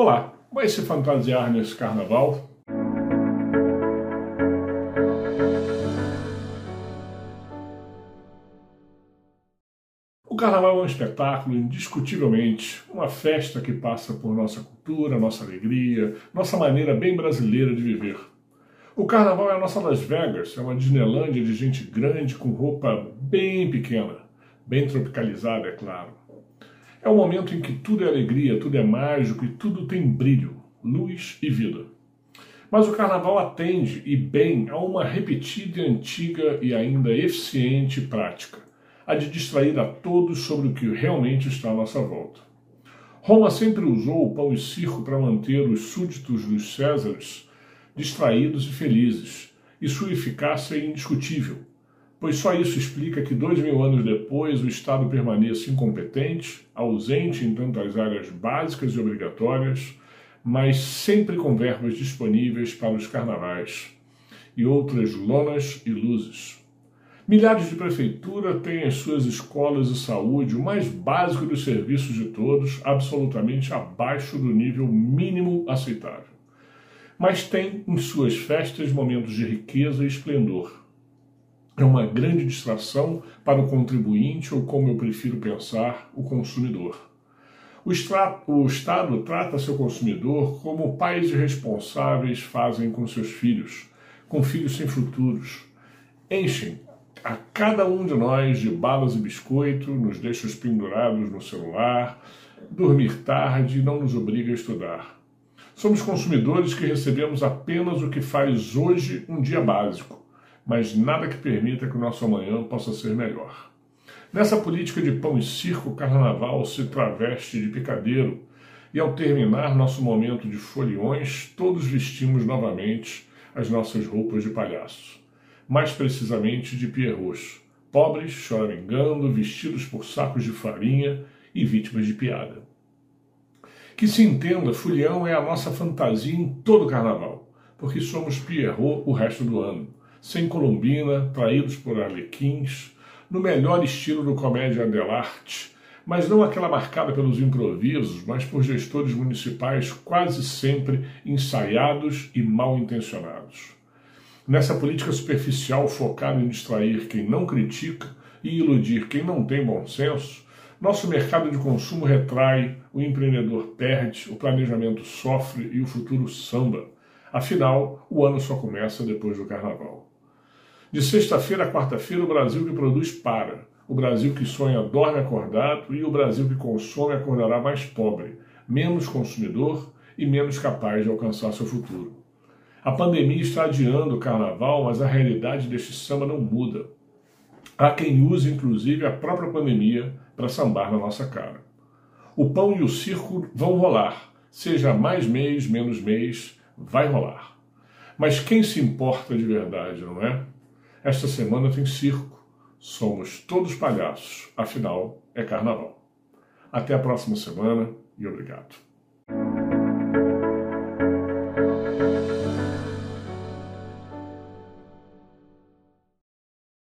Olá, vai se fantasiar nesse carnaval? O carnaval é um espetáculo, indiscutivelmente, uma festa que passa por nossa cultura, nossa alegria, nossa maneira bem brasileira de viver. O carnaval é a nossa Las Vegas, é uma Disneylândia de gente grande com roupa bem pequena, bem tropicalizada, é claro. É o momento em que tudo é alegria, tudo é mágico e tudo tem brilho, luz e vida. Mas o carnaval atende, e bem, a uma repetida, antiga e ainda eficiente prática, a de distrair a todos sobre o que realmente está à nossa volta. Roma sempre usou o pão e circo para manter os súditos dos Césares distraídos e felizes, e sua eficácia é indiscutível, pois só isso explica que dois mil anos depois o Estado permaneça incompetente, ausente em tantas áreas básicas e obrigatórias, mas sempre com verbas disponíveis para os carnavais e outras lonas e luzes. Milhares de prefeituras têm as suas escolas de saúde, o mais básico dos serviços de todos, absolutamente abaixo do nível mínimo aceitável. Mas tem em suas festas momentos de riqueza e esplendor é uma grande distração para o contribuinte, ou como eu prefiro pensar, o consumidor. O, o Estado trata seu consumidor como pais irresponsáveis fazem com seus filhos, com filhos sem futuros. Enchem a cada um de nós de balas e biscoito, nos deixam pendurados no celular, dormir tarde e não nos obriga a estudar. Somos consumidores que recebemos apenas o que faz hoje um dia básico mas nada que permita que o nosso amanhã possa ser melhor. Nessa política de pão e circo, o carnaval se traveste de picadeiro, e ao terminar nosso momento de foliões, todos vestimos novamente as nossas roupas de palhaço, mais precisamente de pierrots, pobres, choramingando, vestidos por sacos de farinha e vítimas de piada. Que se entenda, folião é a nossa fantasia em todo o carnaval, porque somos pierrot o resto do ano sem colombina, traídos por arlequins, no melhor estilo do comédia dell'arte, mas não aquela marcada pelos improvisos, mas por gestores municipais quase sempre ensaiados e mal intencionados. Nessa política superficial focada em distrair quem não critica e iludir quem não tem bom senso, nosso mercado de consumo retrai, o empreendedor perde, o planejamento sofre e o futuro samba. Afinal, o ano só começa depois do carnaval. De sexta-feira a quarta-feira, o Brasil que produz para. O Brasil que sonha dorme acordado e o Brasil que consome acordará mais pobre, menos consumidor e menos capaz de alcançar seu futuro. A pandemia está adiando o carnaval, mas a realidade deste samba não muda. Há quem use, inclusive, a própria pandemia para sambar na nossa cara. O pão e o circo vão rolar, seja mais mês, menos mês, vai rolar. Mas quem se importa de verdade, não é? Esta semana tem circo. Somos todos palhaços, afinal é carnaval. Até a próxima semana e obrigado.